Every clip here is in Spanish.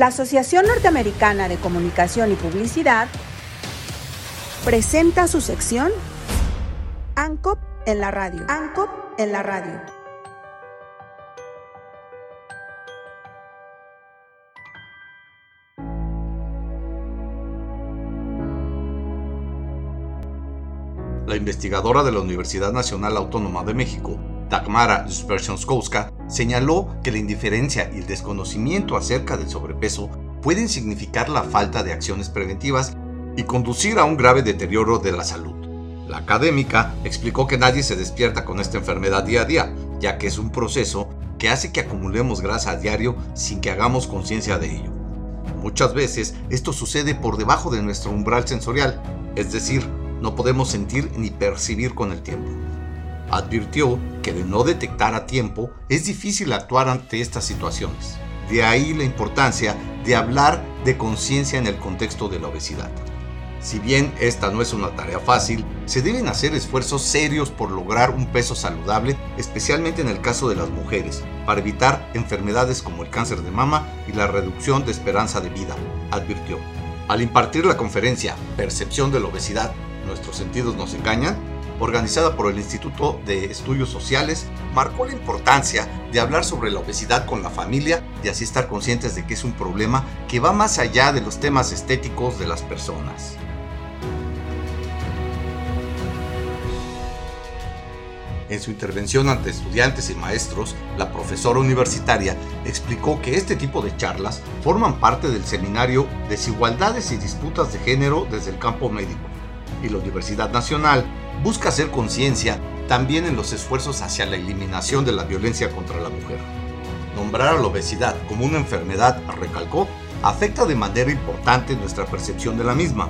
La Asociación Norteamericana de Comunicación y Publicidad presenta su sección ANCOP en la radio. ANCOP en la radio. La investigadora de la Universidad Nacional Autónoma de México, Dagmara Spersonskowska, señaló que la indiferencia y el desconocimiento acerca del sobrepeso pueden significar la falta de acciones preventivas y conducir a un grave deterioro de la salud. La académica explicó que nadie se despierta con esta enfermedad día a día, ya que es un proceso que hace que acumulemos grasa a diario sin que hagamos conciencia de ello. Muchas veces esto sucede por debajo de nuestro umbral sensorial, es decir, no podemos sentir ni percibir con el tiempo. Advirtió que de no detectar a tiempo es difícil actuar ante estas situaciones. De ahí la importancia de hablar de conciencia en el contexto de la obesidad. Si bien esta no es una tarea fácil, se deben hacer esfuerzos serios por lograr un peso saludable, especialmente en el caso de las mujeres, para evitar enfermedades como el cáncer de mama y la reducción de esperanza de vida, advirtió. Al impartir la conferencia Percepción de la obesidad, nuestros sentidos nos engañan, organizada por el Instituto de Estudios Sociales, marcó la importancia de hablar sobre la obesidad con la familia y así estar conscientes de que es un problema que va más allá de los temas estéticos de las personas. En su intervención ante estudiantes y maestros, la profesora universitaria explicó que este tipo de charlas forman parte del seminario Desigualdades y Disputas de Género desde el campo médico y la Universidad Nacional busca hacer conciencia también en los esfuerzos hacia la eliminación de la violencia contra la mujer. Nombrar a la obesidad como una enfermedad, recalcó, afecta de manera importante nuestra percepción de la misma,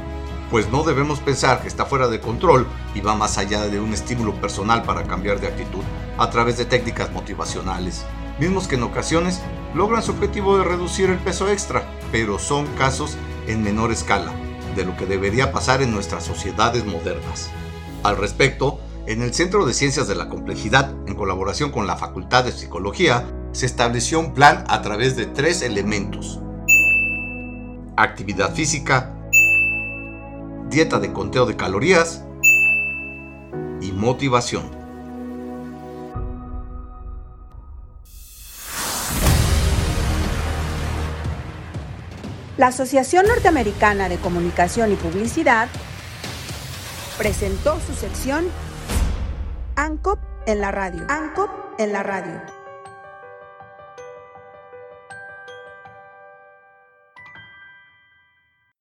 pues no debemos pensar que está fuera de control y va más allá de un estímulo personal para cambiar de actitud a través de técnicas motivacionales, mismos que en ocasiones logran su objetivo de reducir el peso extra, pero son casos en menor escala de lo que debería pasar en nuestras sociedades modernas. Al respecto, en el Centro de Ciencias de la Complejidad, en colaboración con la Facultad de Psicología, se estableció un plan a través de tres elementos. Actividad física, dieta de conteo de calorías y motivación. La Asociación Norteamericana de Comunicación y Publicidad presentó su sección ANCOP en la radio. ANCOP en la radio.